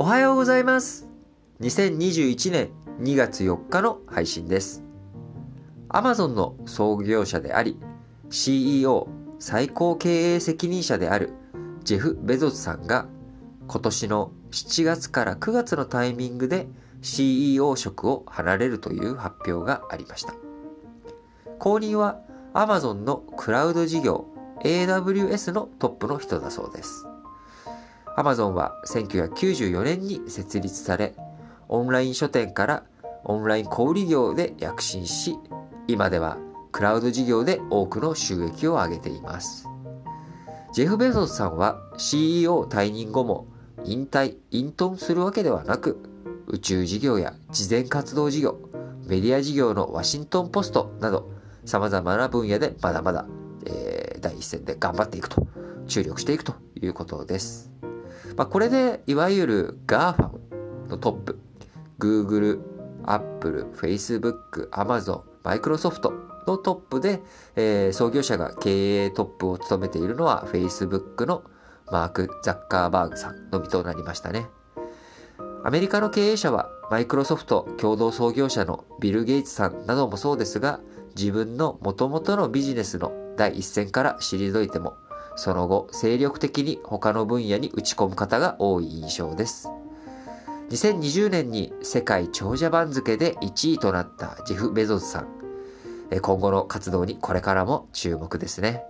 おはようございます。2021年2月4日の配信です。Amazon の創業者であり、CEO 最高経営責任者であるジェフ・ベゾスさんが今年の7月から9月のタイミングで CEO 職を離れるという発表がありました。後任は Amazon のクラウド事業 AWS のトップの人だそうです。Amazon は1994年に設立され、オンライン書店からオンライン小売業で躍進し、今ではクラウド事業で多くの収益を上げています。ジェフ・ベゾスさんは CEO 退任後も引退、隠遁するわけではなく、宇宙事業や慈善活動事業、メディア事業のワシントンポストなど、様々な分野でまだまだ、えー第一線で頑張っていくと、注力していくということです。まあ、これで、いわゆる GAFA のトップ、Google、Apple、Facebook、Amazon、Microsoft のトップで、えー創業者が経営トップを務めているのは Facebook のマーク・ザッカーバーグさんのみとなりましたね。アメリカの経営者はマイクロソフト共同創業者のビル・ゲイツさんなどもそうですが、自分の元々のビジネスの第一線から退いても、その後精力的に他の分野に打ち込む方が多い印象です。2020年に世界長者番付で1位となったジェフ・ベゾスさん。え今後の活動にこれからも注目ですね。